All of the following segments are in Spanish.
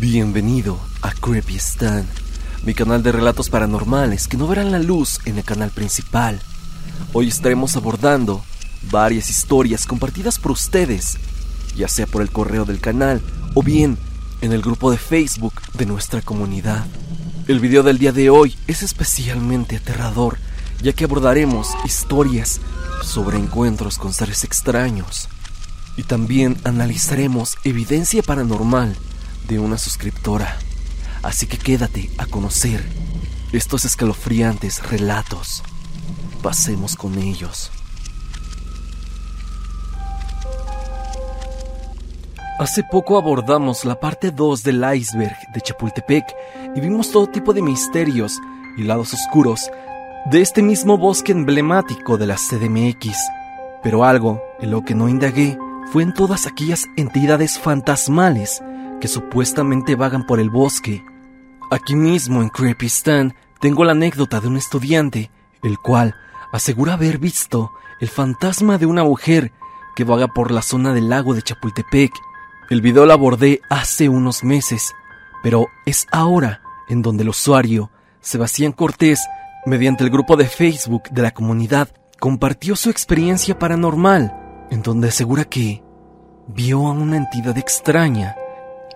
Bienvenido a Creepy Stan, mi canal de relatos paranormales que no verán la luz en el canal principal. Hoy estaremos abordando varias historias compartidas por ustedes, ya sea por el correo del canal o bien en el grupo de Facebook de nuestra comunidad. El video del día de hoy es especialmente aterrador, ya que abordaremos historias sobre encuentros con seres extraños y también analizaremos evidencia paranormal de una suscriptora. Así que quédate a conocer estos escalofriantes relatos. Pasemos con ellos. Hace poco abordamos la parte 2 del iceberg de Chapultepec y vimos todo tipo de misterios y lados oscuros de este mismo bosque emblemático de la CDMX. Pero algo en lo que no indagué fue en todas aquellas entidades fantasmales que supuestamente vagan por el bosque. Aquí mismo en Creepy Stan tengo la anécdota de un estudiante, el cual asegura haber visto el fantasma de una mujer que vaga por la zona del lago de Chapultepec el video lo abordé hace unos meses, pero es ahora en donde el usuario, Sebastián Cortés, mediante el grupo de Facebook de la comunidad, compartió su experiencia paranormal, en donde asegura que vio a una entidad extraña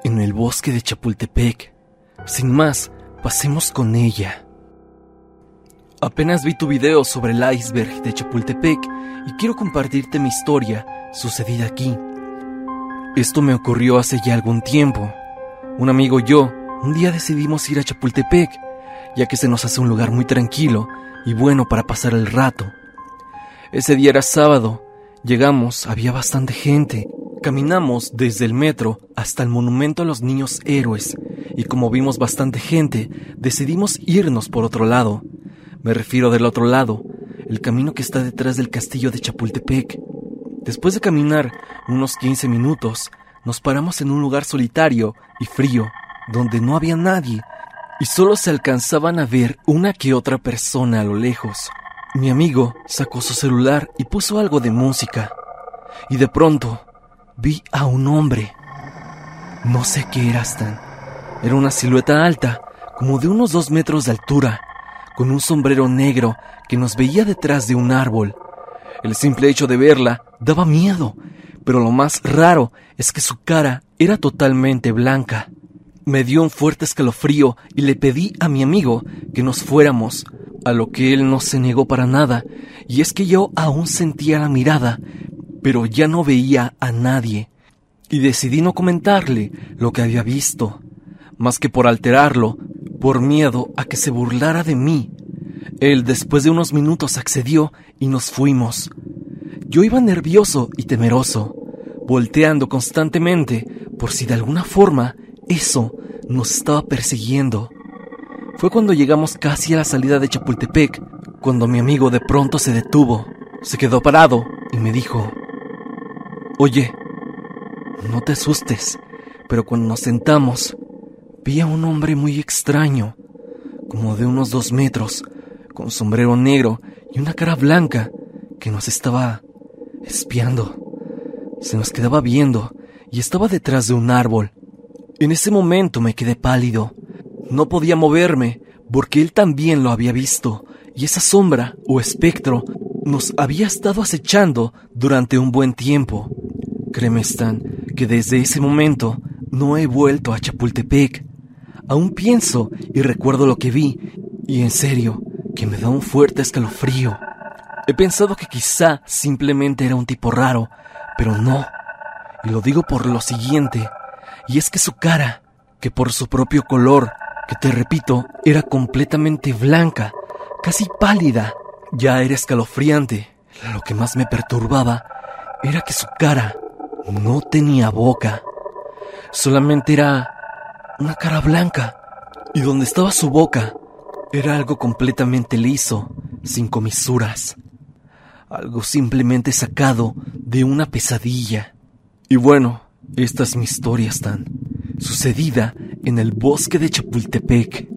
en el bosque de Chapultepec. Sin más, pasemos con ella. Apenas vi tu video sobre el iceberg de Chapultepec y quiero compartirte mi historia sucedida aquí esto me ocurrió hace ya algún tiempo. Un amigo y yo un día decidimos ir a Chapultepec, ya que se nos hace un lugar muy tranquilo y bueno para pasar el rato. Ese día era sábado, llegamos, había bastante gente. Caminamos desde el metro hasta el monumento a los niños héroes y como vimos bastante gente, decidimos irnos por otro lado. Me refiero del otro lado, el camino que está detrás del castillo de Chapultepec. Después de caminar unos 15 minutos, nos paramos en un lugar solitario y frío, donde no había nadie, y solo se alcanzaban a ver una que otra persona a lo lejos. Mi amigo sacó su celular y puso algo de música, y de pronto vi a un hombre. No sé qué era Stan. Era una silueta alta, como de unos dos metros de altura, con un sombrero negro que nos veía detrás de un árbol. El simple hecho de verla daba miedo, pero lo más raro es que su cara era totalmente blanca. Me dio un fuerte escalofrío y le pedí a mi amigo que nos fuéramos, a lo que él no se negó para nada, y es que yo aún sentía la mirada, pero ya no veía a nadie, y decidí no comentarle lo que había visto, más que por alterarlo, por miedo a que se burlara de mí. Él después de unos minutos accedió y nos fuimos. Yo iba nervioso y temeroso, volteando constantemente por si de alguna forma eso nos estaba persiguiendo. Fue cuando llegamos casi a la salida de Chapultepec, cuando mi amigo de pronto se detuvo, se quedó parado y me dijo, Oye, no te asustes, pero cuando nos sentamos, vi a un hombre muy extraño, como de unos dos metros, con sombrero negro y una cara blanca que nos estaba espiando. Se nos quedaba viendo y estaba detrás de un árbol. En ese momento me quedé pálido. No podía moverme porque él también lo había visto y esa sombra o espectro nos había estado acechando durante un buen tiempo. Créeme, Stan, que desde ese momento no he vuelto a Chapultepec. Aún pienso y recuerdo lo que vi y en serio, que me da un fuerte escalofrío. He pensado que quizá simplemente era un tipo raro, pero no. Y lo digo por lo siguiente, y es que su cara, que por su propio color, que te repito, era completamente blanca, casi pálida, ya era escalofriante. Lo que más me perturbaba era que su cara no tenía boca, solamente era una cara blanca, y donde estaba su boca era algo completamente liso, sin comisuras. Algo simplemente sacado de una pesadilla. Y bueno, esta es mi historia, Stan. Sucedida en el bosque de Chapultepec.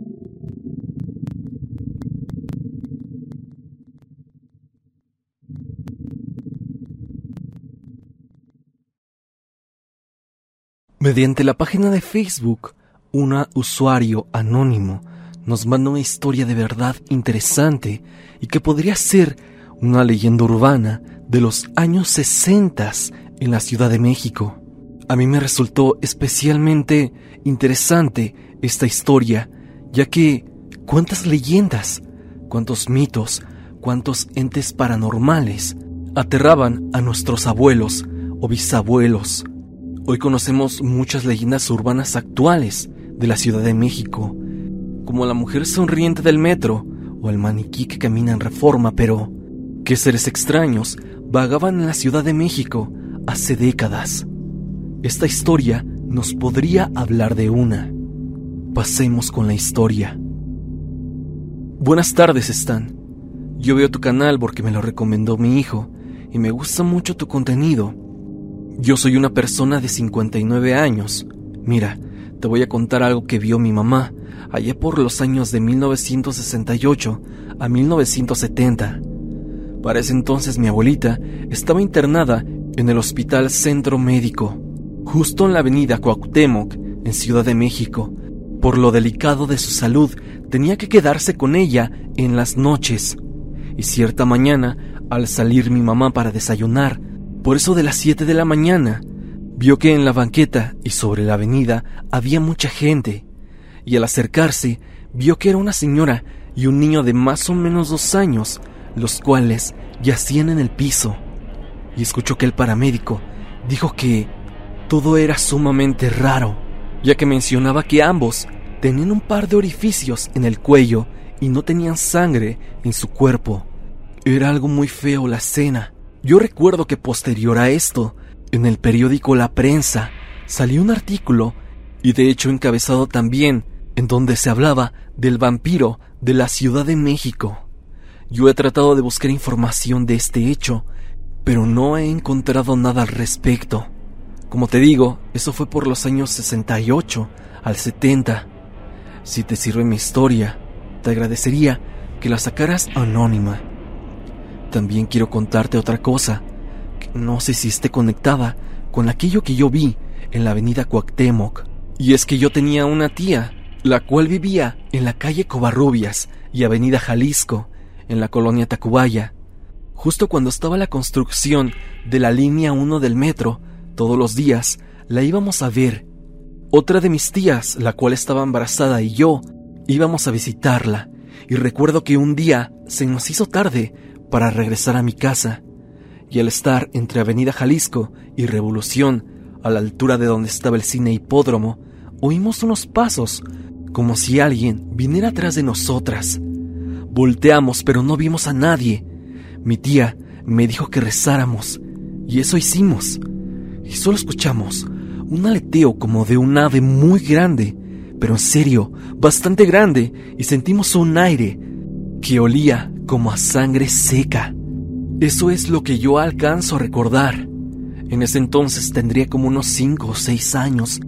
Mediante la página de Facebook una usuario anónimo nos manda una historia de verdad interesante y que podría ser una leyenda urbana de los años 60 en la Ciudad de México. A mí me resultó especialmente interesante esta historia, ya que cuántas leyendas, cuántos mitos, cuántos entes paranormales aterraban a nuestros abuelos o bisabuelos. Hoy conocemos muchas leyendas urbanas actuales de la Ciudad de México, como la mujer sonriente del metro o el maniquí que camina en reforma, pero ¿qué seres extraños vagaban en la Ciudad de México hace décadas? Esta historia nos podría hablar de una. Pasemos con la historia. Buenas tardes, Stan. Yo veo tu canal porque me lo recomendó mi hijo y me gusta mucho tu contenido. Yo soy una persona de 59 años. Mira, te voy a contar algo que vio mi mamá allá por los años de 1968 a 1970. Para ese entonces mi abuelita estaba internada en el Hospital Centro Médico, justo en la avenida Cuauhtémoc, en Ciudad de México. Por lo delicado de su salud, tenía que quedarse con ella en las noches. Y cierta mañana, al salir mi mamá para desayunar, por eso de las 7 de la mañana, vio que en la banqueta y sobre la avenida había mucha gente y al acercarse vio que era una señora y un niño de más o menos dos años, los cuales yacían en el piso. Y escuchó que el paramédico dijo que todo era sumamente raro, ya que mencionaba que ambos tenían un par de orificios en el cuello y no tenían sangre en su cuerpo. Era algo muy feo la escena. Yo recuerdo que posterior a esto, en el periódico La Prensa, salió un artículo, y de hecho encabezado también, en donde se hablaba del vampiro de la Ciudad de México. Yo he tratado de buscar información de este hecho, pero no he encontrado nada al respecto. Como te digo, eso fue por los años 68 al 70. Si te sirve mi historia, te agradecería que la sacaras anónima. También quiero contarte otra cosa, no sé si esté conectada con aquello que yo vi en la avenida Cuauhtémoc. Y es que yo tenía una tía la cual vivía en la calle Covarrubias y Avenida Jalisco, en la colonia Tacubaya. Justo cuando estaba la construcción de la línea 1 del metro, todos los días la íbamos a ver. Otra de mis tías, la cual estaba embarazada, y yo íbamos a visitarla, y recuerdo que un día se nos hizo tarde para regresar a mi casa, y al estar entre Avenida Jalisco y Revolución, a la altura de donde estaba el cine hipódromo, oímos unos pasos como si alguien viniera atrás de nosotras. Volteamos, pero no vimos a nadie. Mi tía me dijo que rezáramos, y eso hicimos. Y solo escuchamos un aleteo como de un ave muy grande, pero en serio, bastante grande, y sentimos un aire que olía como a sangre seca. Eso es lo que yo alcanzo a recordar. En ese entonces tendría como unos cinco o seis años,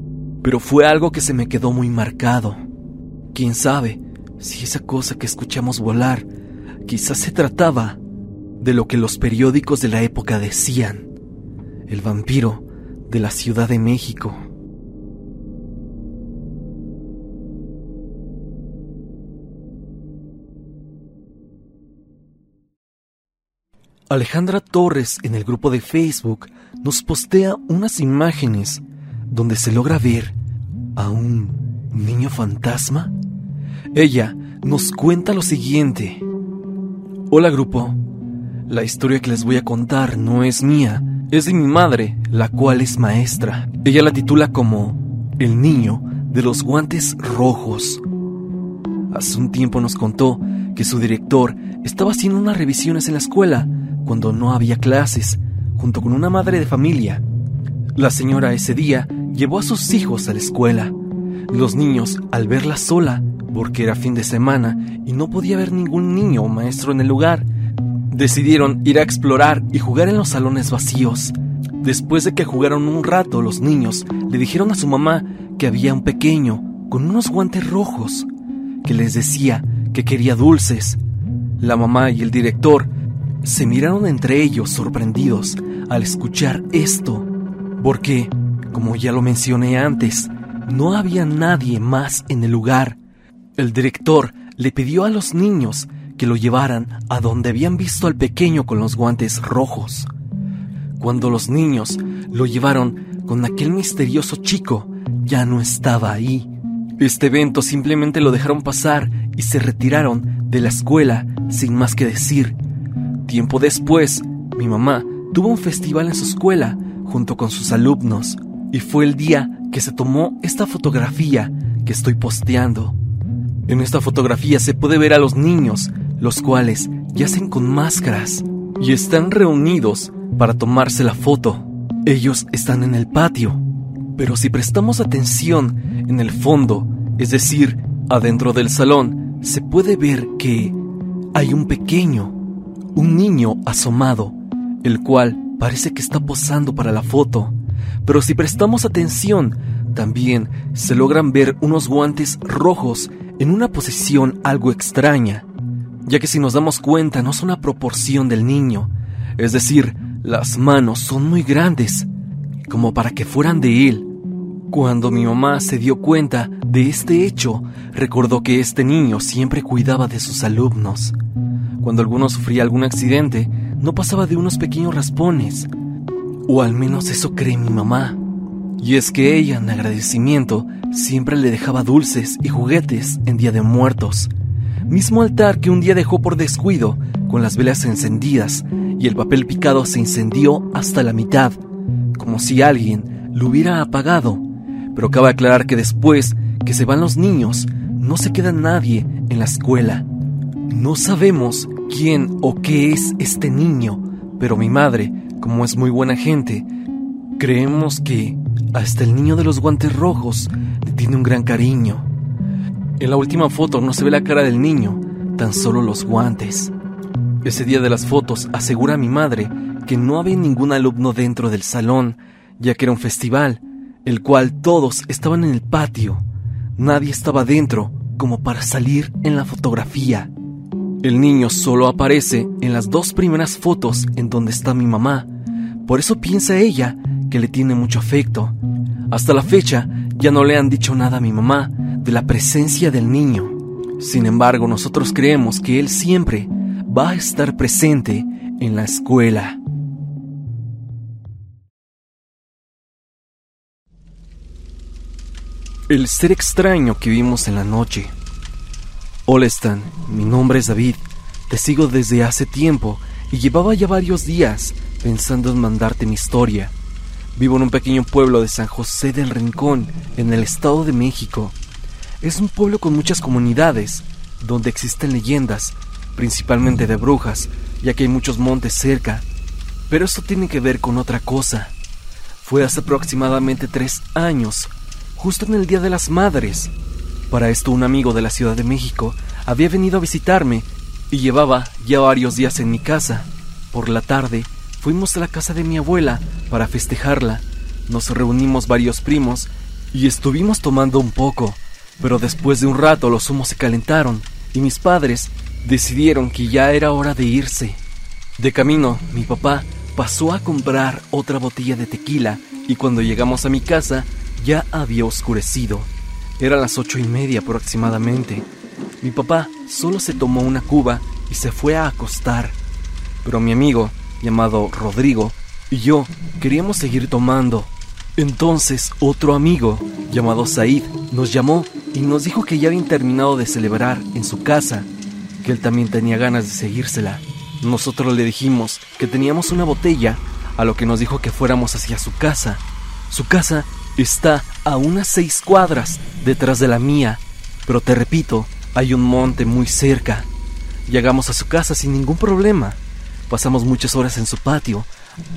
pero fue algo que se me quedó muy marcado. Quién sabe si esa cosa que escuchamos volar quizás se trataba de lo que los periódicos de la época decían, el vampiro de la Ciudad de México. Alejandra Torres en el grupo de Facebook nos postea unas imágenes donde se logra ver a un niño fantasma ella nos cuenta lo siguiente. Hola grupo, la historia que les voy a contar no es mía, es de mi madre, la cual es maestra. Ella la titula como El niño de los guantes rojos. Hace un tiempo nos contó que su director estaba haciendo unas revisiones en la escuela cuando no había clases, junto con una madre de familia. La señora ese día llevó a sus hijos a la escuela. Los niños, al verla sola, porque era fin de semana y no podía haber ningún niño o maestro en el lugar. Decidieron ir a explorar y jugar en los salones vacíos. Después de que jugaron un rato, los niños le dijeron a su mamá que había un pequeño con unos guantes rojos que les decía que quería dulces. La mamá y el director se miraron entre ellos sorprendidos al escuchar esto, porque, como ya lo mencioné antes, no había nadie más en el lugar. El director le pidió a los niños que lo llevaran a donde habían visto al pequeño con los guantes rojos. Cuando los niños lo llevaron con aquel misterioso chico, ya no estaba ahí. Este evento simplemente lo dejaron pasar y se retiraron de la escuela sin más que decir. Tiempo después, mi mamá tuvo un festival en su escuela junto con sus alumnos y fue el día que se tomó esta fotografía que estoy posteando. En esta fotografía se puede ver a los niños, los cuales yacen con máscaras y están reunidos para tomarse la foto. Ellos están en el patio, pero si prestamos atención en el fondo, es decir, adentro del salón, se puede ver que hay un pequeño, un niño asomado, el cual parece que está posando para la foto. Pero si prestamos atención, también se logran ver unos guantes rojos en una posición algo extraña, ya que si nos damos cuenta no son a proporción del niño, es decir, las manos son muy grandes, como para que fueran de él. Cuando mi mamá se dio cuenta de este hecho, recordó que este niño siempre cuidaba de sus alumnos. Cuando alguno sufría algún accidente, no pasaba de unos pequeños raspones, o al menos eso cree mi mamá. Y es que ella, en agradecimiento, siempre le dejaba dulces y juguetes en Día de Muertos. Mismo altar que un día dejó por descuido, con las velas encendidas y el papel picado se incendió hasta la mitad, como si alguien lo hubiera apagado. Pero cabe aclarar que después que se van los niños, no se queda nadie en la escuela. No sabemos quién o qué es este niño, pero mi madre, como es muy buena gente, creemos que hasta el niño de los guantes rojos le tiene un gran cariño. En la última foto no se ve la cara del niño, tan solo los guantes. Ese día de las fotos asegura mi madre que no había ningún alumno dentro del salón, ya que era un festival, el cual todos estaban en el patio. Nadie estaba dentro como para salir en la fotografía. El niño solo aparece en las dos primeras fotos en donde está mi mamá. Por eso piensa ella que le tiene mucho afecto. Hasta la fecha ya no le han dicho nada a mi mamá de la presencia del niño. Sin embargo, nosotros creemos que él siempre va a estar presente en la escuela. El ser extraño que vimos en la noche. Hola Stan, mi nombre es David, te sigo desde hace tiempo y llevaba ya varios días pensando en mandarte mi historia. Vivo en un pequeño pueblo de San José del Rincón, en el Estado de México. Es un pueblo con muchas comunidades, donde existen leyendas, principalmente de brujas, ya que hay muchos montes cerca. Pero esto tiene que ver con otra cosa. Fue hace aproximadamente tres años, justo en el Día de las Madres. Para esto un amigo de la Ciudad de México había venido a visitarme y llevaba ya varios días en mi casa. Por la tarde fuimos a la casa de mi abuela para festejarla. Nos reunimos varios primos y estuvimos tomando un poco, pero después de un rato los humos se calentaron y mis padres decidieron que ya era hora de irse. De camino, mi papá pasó a comprar otra botella de tequila y cuando llegamos a mi casa ya había oscurecido. Era las ocho y media aproximadamente. Mi papá solo se tomó una cuba y se fue a acostar. Pero mi amigo llamado Rodrigo, y yo queríamos seguir tomando. Entonces otro amigo, llamado Said, nos llamó y nos dijo que ya habían terminado de celebrar en su casa, que él también tenía ganas de seguírsela. Nosotros le dijimos que teníamos una botella, a lo que nos dijo que fuéramos hacia su casa. Su casa está a unas seis cuadras detrás de la mía, pero te repito, hay un monte muy cerca. Llegamos a su casa sin ningún problema. Pasamos muchas horas en su patio,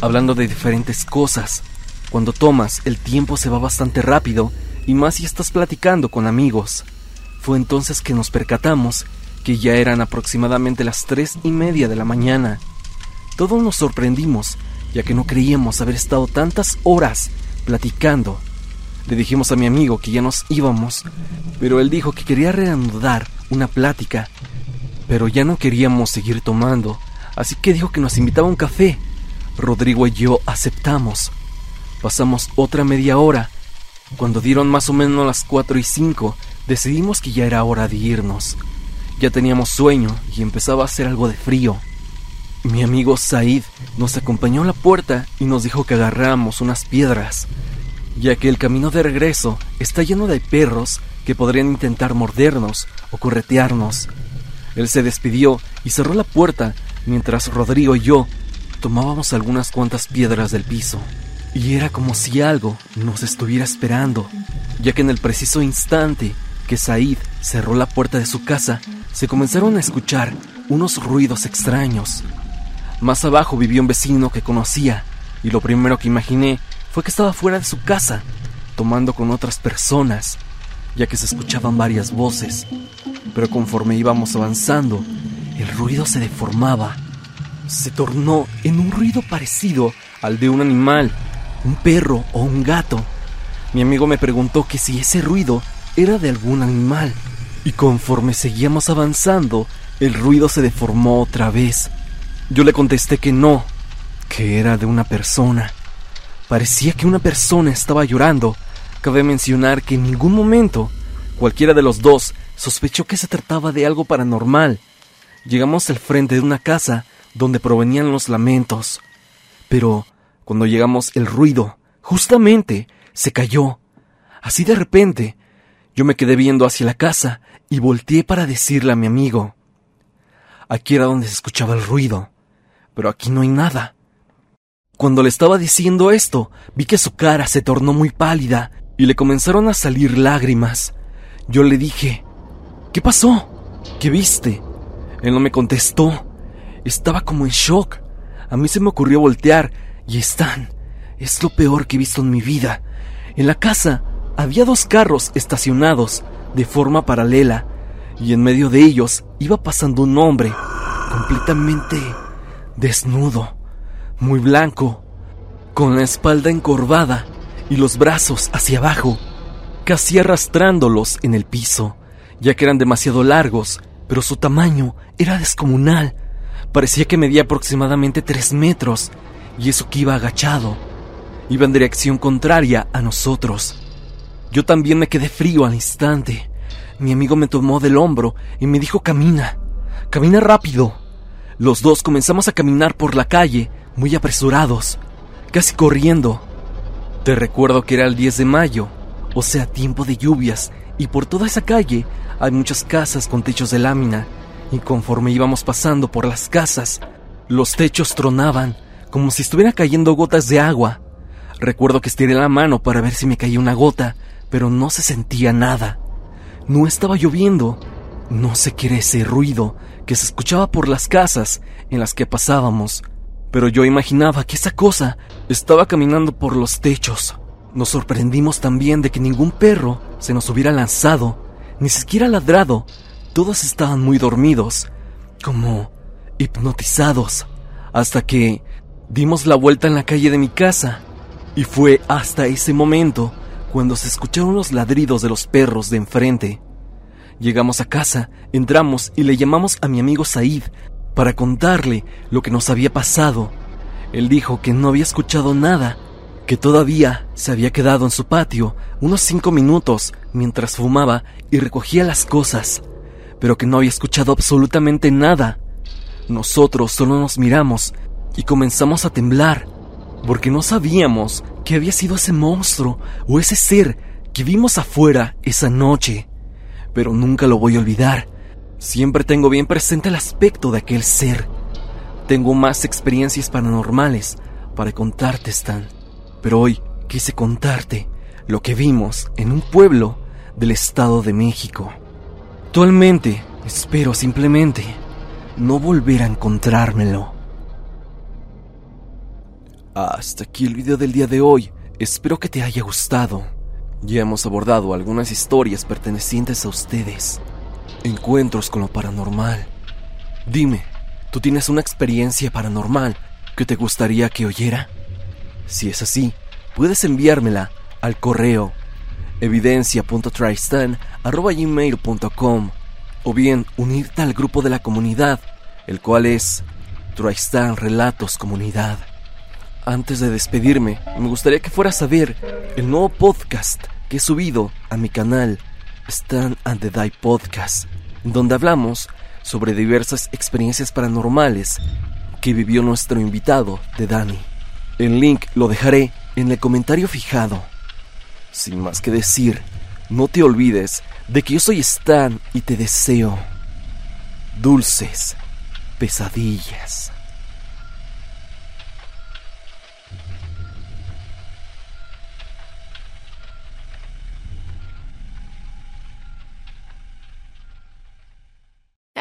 hablando de diferentes cosas. Cuando tomas, el tiempo se va bastante rápido, y más si estás platicando con amigos. Fue entonces que nos percatamos que ya eran aproximadamente las tres y media de la mañana. Todos nos sorprendimos, ya que no creíamos haber estado tantas horas platicando. Le dijimos a mi amigo que ya nos íbamos, pero él dijo que quería reanudar una plática, pero ya no queríamos seguir tomando, así que dijo que nos invitaba a un café. Rodrigo y yo aceptamos. Pasamos otra media hora Cuando dieron más o menos las 4 y 5, decidimos que ya era hora de irnos. Ya teníamos sueño y empezaba a hacer algo de frío. Mi amigo Said nos acompañó a la puerta y nos dijo que agarráramos unas piedras, ya que el camino de regreso está lleno de perros que podrían intentar mordernos o corretearnos. Él se despidió y cerró la puerta mientras Rodrigo y yo tomábamos algunas cuantas piedras del piso. Y era como si algo nos estuviera esperando, ya que en el preciso instante que Said cerró la puerta de su casa, se comenzaron a escuchar unos ruidos extraños. Más abajo vivía un vecino que conocía, y lo primero que imaginé fue que estaba fuera de su casa, tomando con otras personas, ya que se escuchaban varias voces. Pero conforme íbamos avanzando, el ruido se deformaba. Se tornó en un ruido parecido al de un animal, un perro o un gato. Mi amigo me preguntó que si ese ruido era de algún animal. Y conforme seguíamos avanzando, el ruido se deformó otra vez. Yo le contesté que no, que era de una persona. Parecía que una persona estaba llorando. Cabe mencionar que en ningún momento cualquiera de los dos sospechó que se trataba de algo paranormal. Llegamos al frente de una casa donde provenían los lamentos. Pero cuando llegamos el ruido, justamente, se cayó. Así de repente, yo me quedé viendo hacia la casa y volteé para decirle a mi amigo. Aquí era donde se escuchaba el ruido, pero aquí no hay nada. Cuando le estaba diciendo esto, vi que su cara se tornó muy pálida y le comenzaron a salir lágrimas. Yo le dije, ¿qué pasó? ¿Qué viste? Él no me contestó. Estaba como en shock. A mí se me ocurrió voltear y están. Es lo peor que he visto en mi vida. En la casa había dos carros estacionados de forma paralela y en medio de ellos iba pasando un hombre completamente desnudo muy blanco, con la espalda encorvada y los brazos hacia abajo, casi arrastrándolos en el piso, ya que eran demasiado largos, pero su tamaño era descomunal. Parecía que medía aproximadamente tres metros, y eso que iba agachado. Iba en dirección contraria a nosotros. Yo también me quedé frío al instante. Mi amigo me tomó del hombro y me dijo camina, camina rápido. Los dos comenzamos a caminar por la calle, muy apresurados, casi corriendo. Te recuerdo que era el 10 de mayo, o sea, tiempo de lluvias, y por toda esa calle hay muchas casas con techos de lámina, y conforme íbamos pasando por las casas, los techos tronaban como si estuvieran cayendo gotas de agua. Recuerdo que estiré la mano para ver si me caía una gota, pero no se sentía nada. No estaba lloviendo. No sé qué era ese ruido que se escuchaba por las casas en las que pasábamos pero yo imaginaba que esa cosa estaba caminando por los techos. Nos sorprendimos también de que ningún perro se nos hubiera lanzado, ni siquiera ladrado. Todos estaban muy dormidos, como hipnotizados, hasta que dimos la vuelta en la calle de mi casa. Y fue hasta ese momento cuando se escucharon los ladridos de los perros de enfrente. Llegamos a casa, entramos y le llamamos a mi amigo Said para contarle lo que nos había pasado. Él dijo que no había escuchado nada, que todavía se había quedado en su patio unos cinco minutos mientras fumaba y recogía las cosas, pero que no había escuchado absolutamente nada. Nosotros solo nos miramos y comenzamos a temblar, porque no sabíamos qué había sido ese monstruo o ese ser que vimos afuera esa noche. Pero nunca lo voy a olvidar. Siempre tengo bien presente el aspecto de aquel ser. Tengo más experiencias paranormales para contarte, Stan. Pero hoy quise contarte lo que vimos en un pueblo del Estado de México. Actualmente espero simplemente no volver a encontrármelo. Hasta aquí el video del día de hoy. Espero que te haya gustado. Ya hemos abordado algunas historias pertenecientes a ustedes encuentros con lo paranormal. Dime, ¿tú tienes una experiencia paranormal que te gustaría que oyera? Si es así, puedes enviármela al correo evidencia.tristan.gmail.com o bien unirte al grupo de la comunidad, el cual es Tristan Relatos Comunidad. Antes de despedirme, me gustaría que fueras a ver el nuevo podcast que he subido a mi canal Stand and the Die Podcast, donde hablamos sobre diversas experiencias paranormales que vivió nuestro invitado de Dani. El link lo dejaré en el comentario fijado. Sin más que decir, no te olvides de que yo soy Stan y te deseo dulces pesadillas.